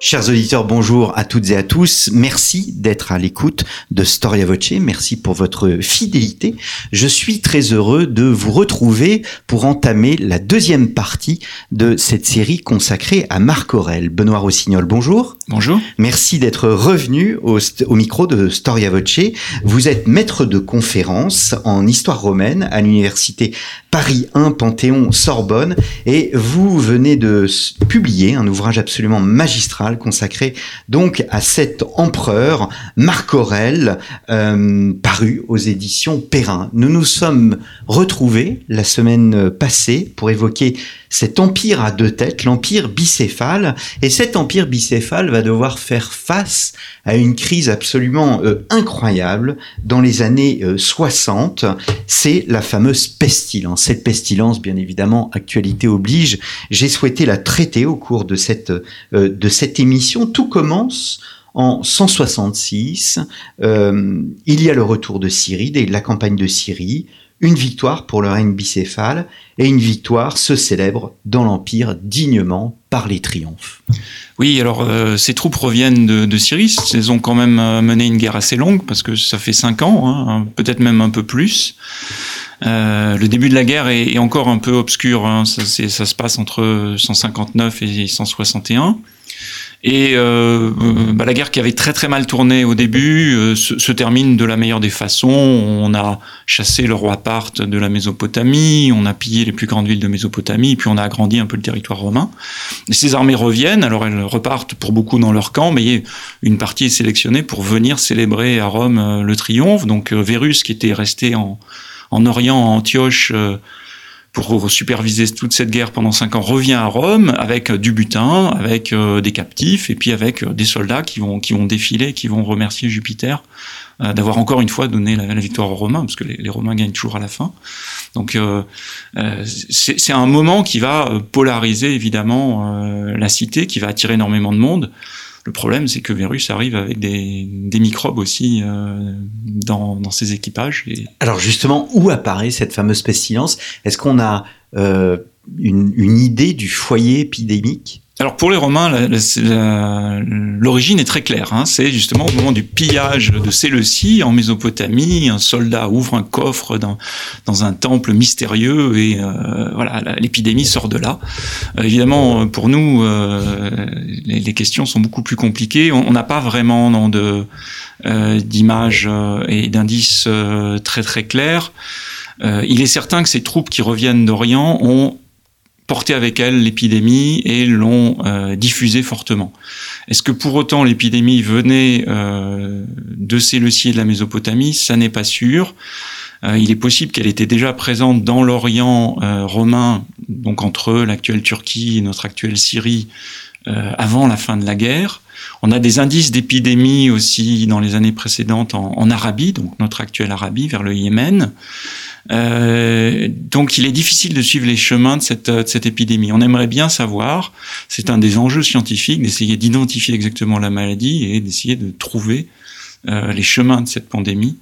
Chers auditeurs, bonjour à toutes et à tous. Merci d'être à l'écoute de Storia Voce. Merci pour votre fidélité. Je suis très heureux de vous retrouver pour entamer la deuxième partie de cette série consacrée à Marc Aurel. Benoît Rossignol, bonjour. Bonjour. Merci d'être revenu au, au, micro de Storia Voce. Vous êtes maître de conférence en histoire romaine à l'université Paris 1 Panthéon Sorbonne et vous venez de publier un ouvrage absolument magistral consacré donc à cet empereur Marc Aurèle euh, paru aux éditions Perrin. Nous nous sommes retrouvés la semaine passée pour évoquer cet empire à deux têtes, l'empire bicéphale, et cet empire bicéphale va devoir faire face à une crise absolument euh, incroyable dans les années 60, euh, c'est la fameuse pestilence. Cette pestilence, bien évidemment, actualité oblige, j'ai souhaité la traiter au cours de cette, euh, de cette émission. Tout commence en 166, il y a le retour de Syrie, la campagne de Syrie, une victoire pour le règne bicéphale et une victoire se célèbre dans l'Empire dignement par les triomphes. Oui, alors euh, ces troupes reviennent de, de, Syrie. Elles ont quand même euh, mené une guerre assez longue parce que ça fait cinq ans, hein, peut-être même un peu plus. Euh, le début de la guerre est, est encore un peu obscur. Hein. Ça, ça, se passe entre 159 et 161. Et euh, bah, la guerre qui avait très très mal tourné au début euh, se, se, termine de la meilleure des façons. On a chassé le roi Parthe de la Mésopotamie, on a pillé les plus grandes villes de Mésopotamie, puis on a agrandi un peu le territoire romain. Et ces armées reviennent, alors elles repartent pour beaucoup dans leur camp, mais une partie est sélectionnée pour venir célébrer à Rome euh, le triomphe. Donc euh, Vérus, qui était resté en, en Orient, en Antioche, euh, pour superviser toute cette guerre pendant cinq ans, revient à Rome avec du butin, avec euh, des captifs et puis avec euh, des soldats qui vont qui vont défiler, qui vont remercier Jupiter euh, d'avoir encore une fois donné la, victoire aux Romains, parce que les, Romains gagnent toujours à la fin. Donc euh, euh c'est un moment qui va polariser évidemment la cité, qui va attirer énormément de monde. Le problème, c'est que Vérus arrive avec des, microbes aussi euh, dans, ses équipages. Alors justement, où apparaît cette fameuse pestilence? Est-ce qu'on a euh, une idée du foyer épidémique? Alors pour les Romains, l'origine est très claire. Hein. C'est justement au moment du pillage de Séleucie en Mésopotamie, un soldat ouvre un coffre dans, dans un temple mystérieux et euh, voilà, l'épidémie sort de là. Euh, évidemment, pour nous, euh, les, les, questions sont beaucoup plus compliquées. On n'a pas vraiment non, de d'images et d'indices très très clairs. il est certain que ces troupes qui reviennent d'Orient ont porté avec elle l'épidémie et l'ont euh, diffusée fortement. Est-ce que pour autant l'épidémie venait euh, de Séleucie et de la Mésopotamie? Ça n'est pas sûr. Euh, il est possible qu'elle était déjà présente dans l'Orient euh, romain, donc entre l'actuelle Turquie et notre actuelle Syrie, euh, avant la fin de la guerre. On a des indices d'épidémie aussi dans les années précédentes en, en, Arabie, donc notre actuelle Arabie, vers le Yémen. Euh, donc il est difficile de suivre les chemins de cette, de cette épidémie. On aimerait bien savoir, c'est un des enjeux scientifiques, d'essayer d'identifier exactement la maladie et d'essayer de trouver euh, les chemins de cette pandémie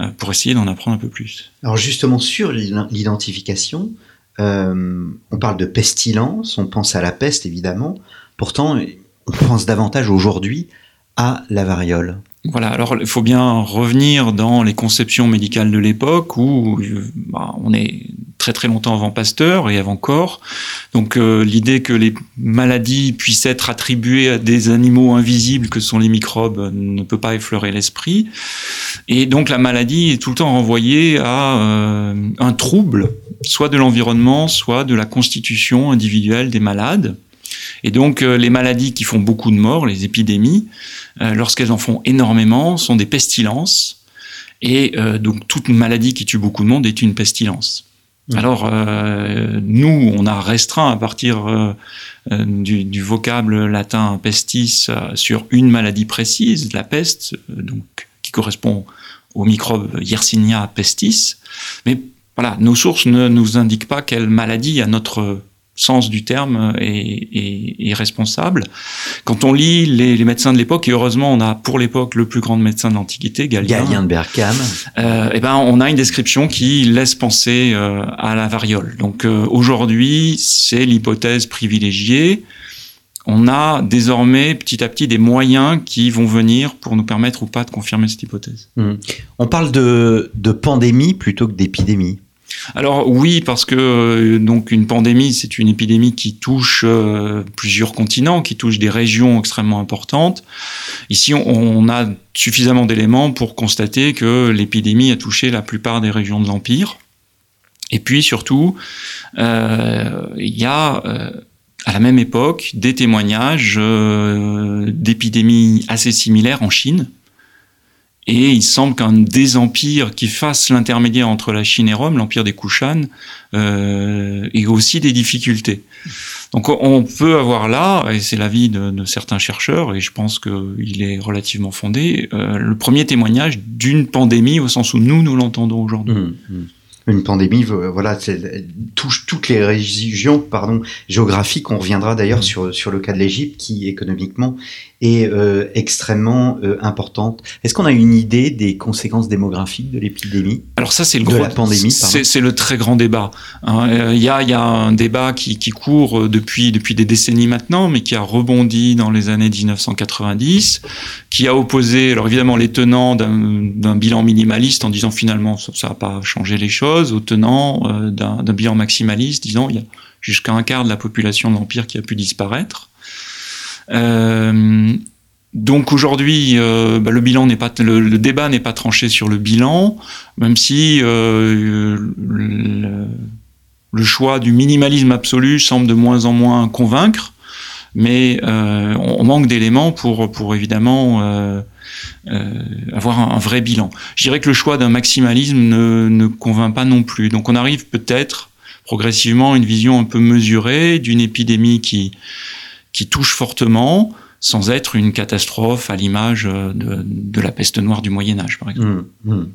euh, pour essayer d'en apprendre un peu plus. Alors justement sur l'identification, euh, on parle de pestilence, on pense à la peste évidemment, pourtant on pense davantage aujourd'hui à la variole. Voilà, alors il faut bien revenir dans les conceptions médicales de l'époque où bah, on est très très longtemps avant Pasteur et avant Corps. Donc euh, l'idée que les maladies puissent être attribuées à des animaux invisibles que sont les microbes ne peut pas effleurer l'esprit. Et donc la maladie est tout le temps renvoyée à euh, un trouble, soit de l'environnement, soit de la constitution individuelle des malades. Et donc euh, les maladies qui font beaucoup de morts, les épidémies, euh, lorsqu'elles en font énormément, sont des pestilences. Et euh, donc toute maladie qui tue beaucoup de monde est une pestilence. Mmh. Alors euh, nous, on a restreint à partir euh, du, du, vocable latin pestis sur une maladie précise, la peste, donc qui correspond au microbe Yersinia pestis. Mais voilà, nos sources ne nous indiquent pas quelle maladie, à notre sens du terme, est, responsable. Quand on lit les, médecins de l'époque, et heureusement on a pour l'époque le plus grand médecin de l'Antiquité, Galien, Galien de Berkham, euh, et eh ben on a une description qui laisse penser euh, à la variole. Donc euh, aujourd'hui, c'est l'hypothèse privilégiée. On a désormais petit à petit des moyens qui vont venir pour nous permettre ou pas de confirmer cette hypothèse. Hmm. On parle de, de pandémie plutôt que d'épidémie. Alors oui, parce que euh, donc une pandémie, c'est une épidémie qui touche euh, plusieurs continents, qui touche des régions extrêmement importantes. Ici, on, a suffisamment d'éléments pour constater que l'épidémie a touché la plupart des régions de l'empire. Et puis surtout, euh, il y a à la même époque des témoignages d'épidémies assez similaires en Chine. Et il semble qu'un des empires qui fasse l'intermédiaire entre la Chine et Rome, l'empire des Kushan, euh, ait aussi des difficultés. Donc on peut avoir là, et c'est l'avis de, de, certains chercheurs, et je pense qu'il est relativement fondé, euh, le premier témoignage d'une pandémie au sens où nous, nous l'entendons aujourd'hui. Mmh, mmh une pandémie, voilà, touche toutes les régions, pardon, géographiques. On reviendra d'ailleurs mmh. sur sur le cas de l'Égypte, qui économiquement est euh, extrêmement euh, importante. Est-ce qu'on a une idée des conséquences démographiques de l'épidémie? Alors ça, c'est le gros, la pandémie. C'est le très grand débat. Hein. Euh, il y, a, y a un débat qui, qui court depuis depuis des décennies maintenant, mais qui a rebondi dans les années 1990, qui a opposé, alors évidemment, les tenants d'un bilan minimaliste en disant finalement ça n'a pas changé les choses, aux tenants d'un bilan maximaliste disant il y a jusqu'à un quart de la population de l'empire qui a pu disparaître. Euh, donc aujourd'hui, euh, bah, le bilan n'est pas, le, débat n'est pas tranché sur le bilan, même si euh, le, choix du minimalisme absolu semble de moins en moins convaincre, mais euh, on, manque d'éléments pour, pour évidemment euh, avoir un, vrai bilan. Je dirais que le choix d'un maximalisme ne, convainc pas non plus. Donc on arrive peut-être progressivement à une vision un peu mesurée d'une épidémie qui touche fortement sans être une catastrophe à l'image de, de, la peste noire du Moyen Âge, par exemple. Mmh, mmh.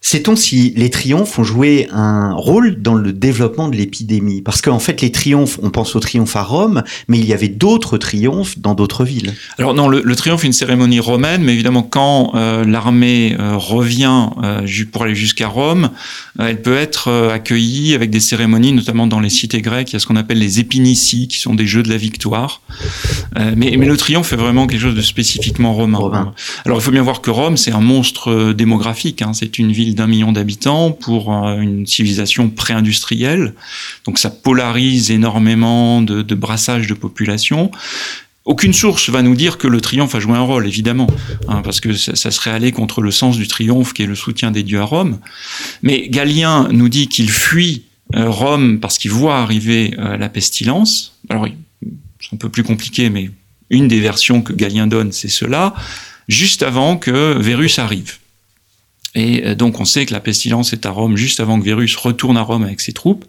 Sait-on si les triomphes ont joué un rôle dans le développement de l'épidémie? Parce qu'en fait, les triomphes, on pense au triomphe à Rome, mais il y avait d'autres triomphes dans d'autres villes. Alors non, le, triomphe est une cérémonie romaine, mais évidemment, quand euh, l'armée euh, revient euh, pour aller jusqu'à Rome, elle peut être accueillie avec des cérémonies, notamment dans les cités grecques. Il y a ce qu'on appelle les épinicies, qui sont des jeux de la victoire. mais, mais le triomphe est vraiment quelque chose de spécifiquement romain. Alors il faut bien voir que Rome, c'est un monstre démographique. Hein. C'est une ville d'un million d'habitants pour euh, une civilisation pré-industrielle. Donc ça polarise énormément de, de brassage de population. Aucune source va nous dire que le triomphe a joué un rôle, évidemment, hein, parce que ça, serait aller contre le sens du triomphe qui est le soutien des dieux à Rome. Mais Galien nous dit qu'il fuit euh, Rome parce qu'il voit arriver euh, la pestilence. Alors, c'est un peu plus compliqué, mais une des versions que Galien donne, c'est cela, juste avant que Vérus arrive. Et euh, donc on sait que la pestilence est à Rome juste avant que Vérus retourne à Rome avec ses troupes.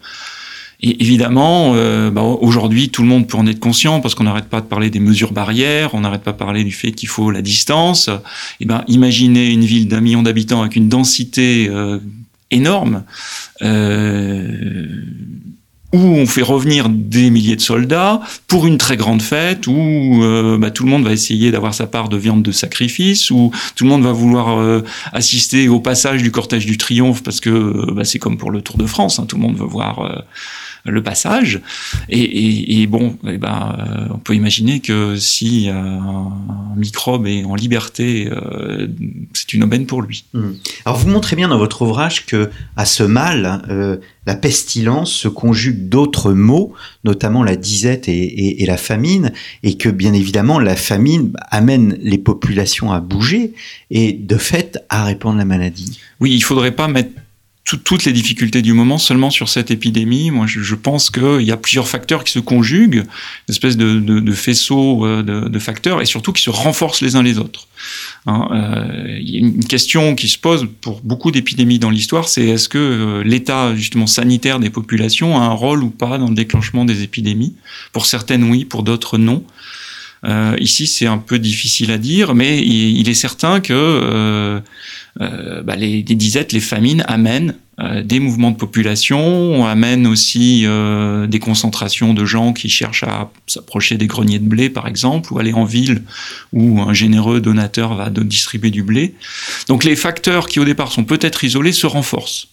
Et évidemment, euh, bah, aujourd'hui, tout le monde peut en être conscient parce qu'on n'arrête pas de parler des mesures barrières, on n'arrête pas de parler du fait qu'il faut la distance. Et eh ben, imaginez une ville d'un million d'habitants avec une densité euh, énorme. Euh, où on fait revenir des milliers de soldats pour une très grande fête, où euh, bah, tout le monde va essayer d'avoir sa part de viande de sacrifice, où tout le monde va vouloir euh, assister au passage du cortège du triomphe, parce que euh, bah, c'est comme pour le Tour de France, hein, tout le monde veut voir le passage. Et, bon, eh ben, euh, on peut imaginer que si un, microbe est en liberté, euh, c'est une aubaine pour lui. Mmh. Alors vous montrez bien dans votre ouvrage que à ce mal, euh, la pestilence se conjugue d'autres mots, notamment la disette et, et, la famine, et que bien évidemment la famine amène les populations à bouger et de fait à répandre la maladie. Oui, il faudrait pas mettre toutes les difficultés du moment seulement sur cette épidémie. Moi, je, pense qu'il y a plusieurs facteurs qui se conjuguent, une espèce de, de, de faisceau euh, de, de, facteurs, et surtout qui se renforcent les uns les autres. Hein, euh, il y a une question qui se pose pour beaucoup d'épidémies dans l'histoire, c'est est-ce que euh, l'état justement sanitaire des populations a un rôle ou pas dans le déclenchement des épidémies? Pour certaines, oui, pour d'autres, non. Euh, ici, c'est un peu difficile à dire, mais il, est certain que euh, euh, bah, les, les, disettes, les famines amènent euh, des mouvements de population, on amène aussi euh, des concentrations de gens qui cherchent à s'approcher des greniers de blé, par exemple, ou aller en ville où un généreux donateur va distribuer du blé. Donc les facteurs qui au départ sont peut-être isolés se renforcent.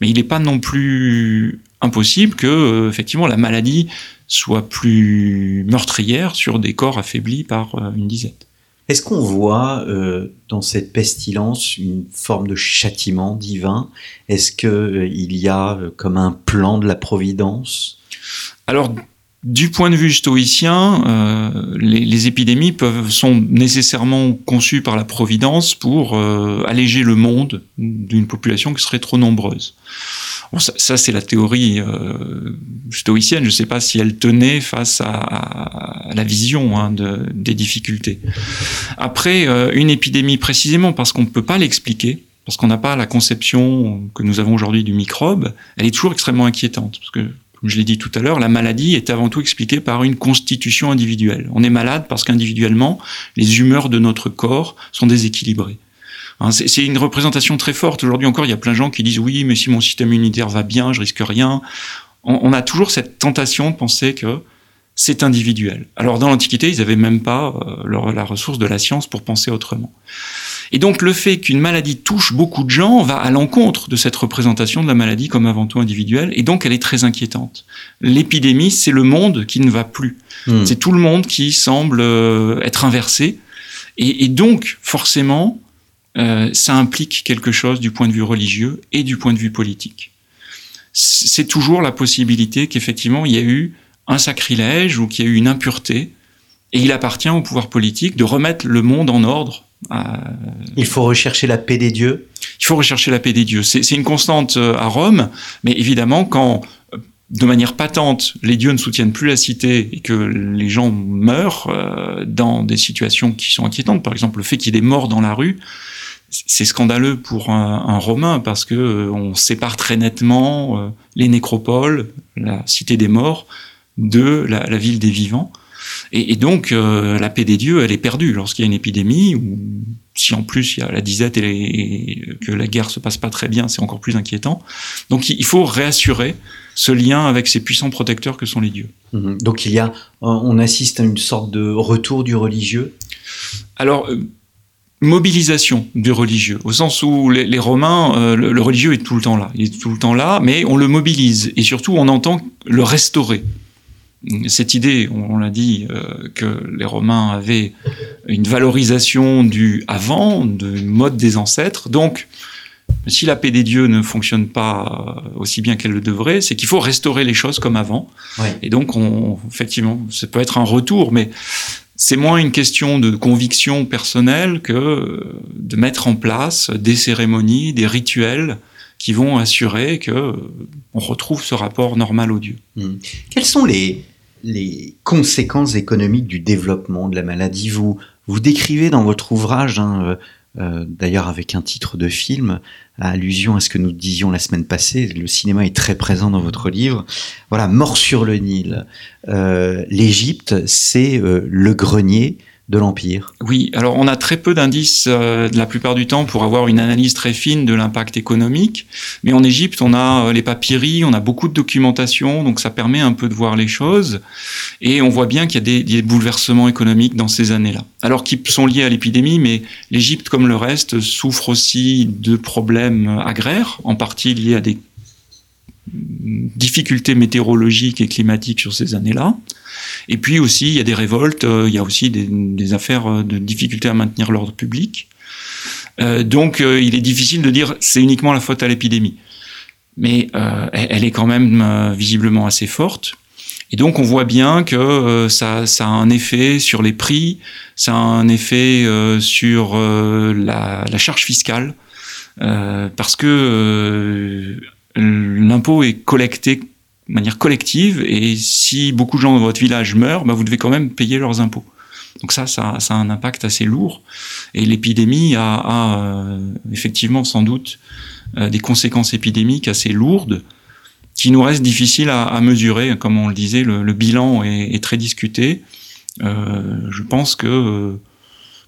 Mais il n'est pas non plus impossible que, euh, effectivement, la maladie soit plus meurtrière sur des corps affaiblis par une dizaine. Est-ce qu'on voit euh, dans cette pestilence une forme de châtiment divin? Est-ce qu'il euh, y a euh, comme un plan de la providence? Alors, du point de vue stoïcien, euh, les, les, épidémies peuvent, sont nécessairement conçues par la providence pour euh, alléger le monde d'une population qui serait trop nombreuse. Bon, ça, ça c'est la théorie euh, stoïcienne. Je ne sais pas si elle tenait face à, à la vision hein, de, des difficultés. Après, euh, une épidémie précisément parce qu'on ne peut pas l'expliquer, parce qu'on n'a pas la conception que nous avons aujourd'hui du microbe, elle est toujours extrêmement inquiétante. Parce que, comme je l'ai dit tout à l'heure, la maladie est avant tout expliquée par une constitution individuelle. On est malade parce qu'individuellement, les humeurs de notre corps sont déséquilibrées. Hein, c'est une représentation très forte. Aujourd'hui encore, il y a plein de gens qui disent oui, mais si mon système immunitaire va bien, je risque rien. On, a toujours cette tentation de penser que c'est individuel. Alors dans l'Antiquité, ils n'avaient même pas euh, la ressource de la science pour penser autrement. Et donc le fait qu'une maladie touche beaucoup de gens va à l'encontre de cette représentation de la maladie comme avant tout individuelle, et donc elle est très inquiétante. L'épidémie, c'est le monde qui ne va plus. Mmh. C'est tout le monde qui semble euh, être inversé, et, et donc forcément, euh, ça implique quelque chose du point de vue religieux et du point de vue politique. C'est toujours la possibilité qu'effectivement il y a eu un sacrilège ou qu'il y a eu une impureté, et il appartient au pouvoir politique de remettre le monde en ordre. Euh, il faut rechercher la paix des dieux. Il faut rechercher la paix des dieux. C'est une constante euh, à Rome, mais évidemment, quand de manière patente, les dieux ne soutiennent plus la cité et que les gens meurent euh, dans des situations qui sont inquiétantes, par exemple le fait qu'il y ait des morts dans la rue, c'est scandaleux pour un, un, Romain parce que euh, on sépare très nettement euh, les nécropoles, la cité des morts, de la, la ville des vivants. Et, et donc euh, la paix des dieux, elle est perdue lorsqu'il y a une épidémie ou si en plus il y a la disette et, les, et que la guerre se passe pas très bien, c'est encore plus inquiétant. Donc il faut réassurer ce lien avec ces puissants protecteurs que sont les dieux. Mmh. Donc il y a, on assiste à une sorte de retour du religieux? Alors mobilisation du religieux, au sens où les, les Romains, euh, le, le, religieux est tout le temps là, il est tout le temps là, mais on le mobilise et surtout on entend le restaurer. Cette idée, on, on l'a dit, euh, que les Romains avaient une valorisation du avant, du mode des ancêtres, donc si la paix des dieux ne fonctionne pas aussi bien qu'elle le devrait, c'est qu'il faut restaurer les choses comme avant. Ouais. Et donc, on, effectivement, ça peut être un retour, mais c'est moins une question de conviction personnelle que de mettre en place des cérémonies, des rituels qui vont assurer que on retrouve ce rapport normal au Dieu. Mmh. Quelles sont les, les conséquences économiques du développement de la maladie? Vous, vous décrivez dans votre ouvrage, hein, euh, d'ailleurs avec un titre de film, à allusion à ce que nous disions la semaine passée, le cinéma est très présent dans votre livre. Voilà, Mort sur le Nil. Euh, L'Égypte, c'est euh, le grenier de l'Empire. Oui, alors on a très peu d'indices euh, la plupart du temps pour avoir une analyse très fine de l'impact économique, mais en Égypte on a euh, les papyries, on a beaucoup de documentation, donc ça permet un peu de voir les choses, et on voit bien qu'il y a des, des, bouleversements économiques dans ces années-là. Alors qui sont liés à l'épidémie, mais l'Égypte comme le reste souffre aussi de problèmes agraires, en partie liés à des difficultés météorologiques et climatiques sur ces années-là. Et puis aussi, il y a des révoltes, euh, il y a aussi des, affaires de difficultés à maintenir l'ordre public. Euh, donc, euh, il est difficile de dire c'est uniquement la faute à l'épidémie. Mais euh, elle est quand même euh, visiblement assez forte. Et donc, on voit bien que euh, ça, a un effet sur les prix, ça a un effet sur la, charge fiscale, parce que l'impôt est collecté de manière collective et si beaucoup de gens dans votre village meurent, bah vous devez quand même payer leurs impôts. Donc ça, ça, ça a un impact assez lourd et l'épidémie a, a euh, effectivement sans doute euh, des conséquences épidémiques assez lourdes qui nous restent difficiles à, à mesurer. Comme on le disait, le, le bilan est, est très discuté. Euh, je pense que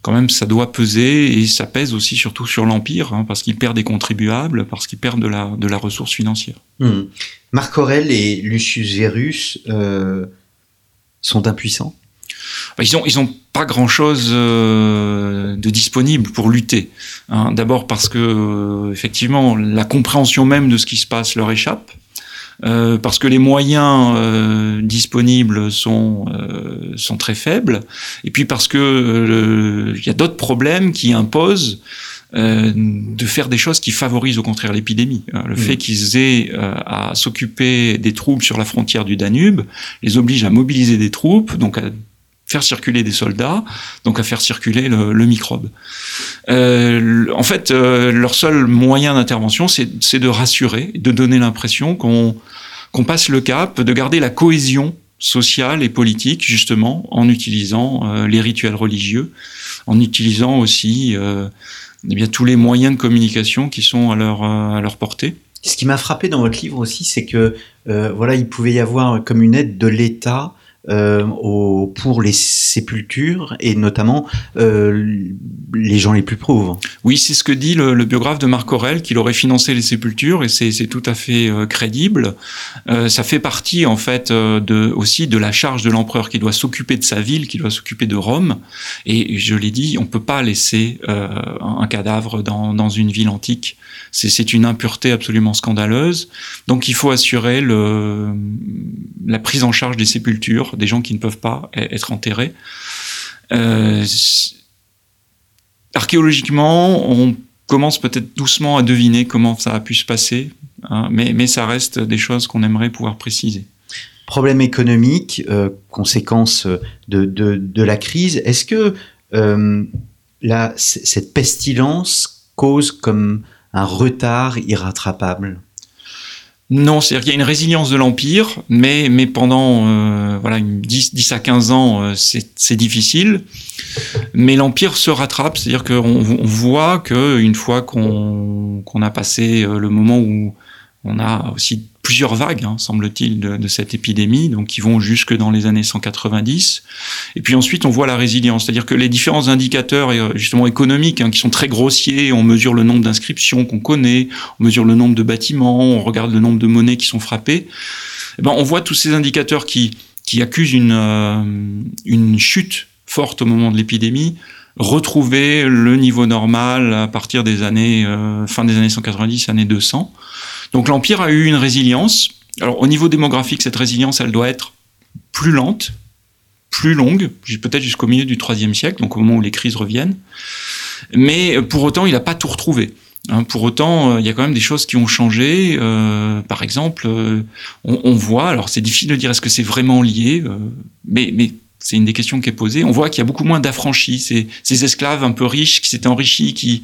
quand même, ça doit peser et ça pèse aussi surtout sur l'Empire, hein, parce qu'il perd des contribuables, parce qu'il perd de la, de la ressource financière. Hmm. Marc Aurèle et Lucius Verus euh, sont impuissants? Bah, ils ont ils ont pas grand chose euh, de disponible pour lutter. Hein. D'abord parce que euh, effectivement la compréhension même de ce qui se passe leur échappe. Euh, parce que les moyens euh, disponibles sont euh, sont très faibles, et puis parce que il y a d'autres problèmes qui imposent de faire des choses qui favorisent au contraire l'épidémie. Le mmh. fait qu'ils aient à s'occuper des troupes sur la frontière du Danube les oblige à mobiliser des troupes, donc à faire circuler des soldats, donc à faire circuler le, microbe. Euh, en fait, euh, leur seul moyen d'intervention, c'est de rassurer, de donner l'impression qu'on qu'on passe le cap, de garder la cohésion sociale et politique, justement, en utilisant euh, les rituels religieux, en utilisant aussi euh, eh bien, tous les moyens de communication qui sont à leur, à leur portée. Ce qui m'a frappé dans votre livre aussi, c'est que voilà, il pouvait y avoir comme une aide de l'État euh, au, pour les sépultures et notamment euh, les gens les plus pauvres. Oui, c'est ce que dit le, le, biographe de Marc Aurel, qu'il aurait financé les sépultures et c'est tout à fait euh, crédible. Euh, ça fait partie en fait euh, de, aussi de la charge de l'empereur qui doit s'occuper de sa ville, qui doit s'occuper de Rome. Et je l'ai dit, on peut pas laisser euh, un cadavre dans, dans une ville antique. C'est une impureté absolument scandaleuse. Donc il faut assurer le, la prise en charge des sépultures des gens qui ne peuvent pas e-, être enterrés. Euh, archéologiquement, on commence peut-être doucement à deviner comment ça a pu se passer, hein, mais, mais ça reste des choses qu'on aimerait pouvoir préciser. Problème économique, euh, conséquence de, de, la crise, est-ce que euh, cette pestilence cause comme un retard irrattrapable? Non, c'est-à-dire qu'il y a une résilience de l'Empire, mais, mais pendant euh, voilà, une 10, 10 à 15 ans, euh, c'est difficile. Mais l'Empire se rattrape, c'est-à-dire qu'on on voit qu'une fois qu'on qu'on a passé euh, le moment où on a aussi plusieurs vagues, hein, semble-t-il, de, de, cette épidémie, donc qui vont jusque dans les années 190. Et puis ensuite, on voit la résilience, c'est-à-dire que les différents indicateurs, euh, justement économiques, hein, qui sont très grossiers, on mesure le nombre d'inscriptions qu'on connaît, on mesure le nombre de bâtiments, on regarde le nombre de monnaies qui sont frappées. Eh ben, on voit tous ces indicateurs qui, qui accusent une, euh, une chute forte au moment de l'épidémie, retrouver le niveau normal à partir des années euh, fin des années 190, années 200. Donc l'Empire a eu une résilience. Alors au niveau démographique, cette résilience, elle doit être plus lente, plus longue, peut-être jusqu'au milieu du IIIe siècle, donc au moment où les crises reviennent. Mais pour autant, il n'a pas tout retrouvé. Hein, pour autant, euh, il y a quand même des choses qui ont changé. Euh, par exemple, euh, on, voit, alors c'est difficile de dire est-ce que c'est vraiment lié, euh, mais, c'est une des questions qui est posée. On voit qu'il y a beaucoup moins d'affranchis, ces esclaves un peu riches qui s'étaient enrichis, qui,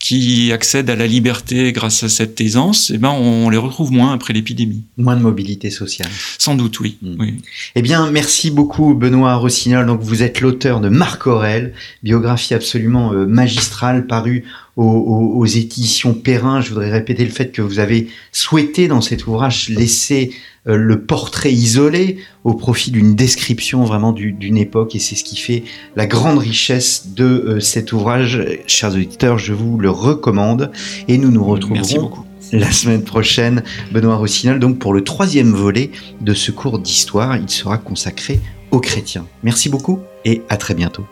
qui accèdent à la liberté grâce à cette aisance, eh ben on les retrouve moins après l'épidémie. Moins de mobilité sociale. Sans doute, oui. Mmh. oui. Eh bien, merci beaucoup, Benoît Rossignol. Donc, vous êtes l'auteur de Marc Aurel, biographie absolument euh, magistrale parue aux, aux, aux, éditions Perrin. Je voudrais répéter le fait que vous avez souhaité dans cet ouvrage laisser le portrait isolé au profit d'une description vraiment d'une époque et c'est ce qui fait la grande richesse de euh, cet ouvrage. Chers auditeurs, je vous le recommande et nous nous retrouverons la semaine prochaine, Benoît Rossinol, donc pour le troisième volet de ce cours d'histoire. Il sera consacré aux chrétiens. Merci beaucoup et à très bientôt.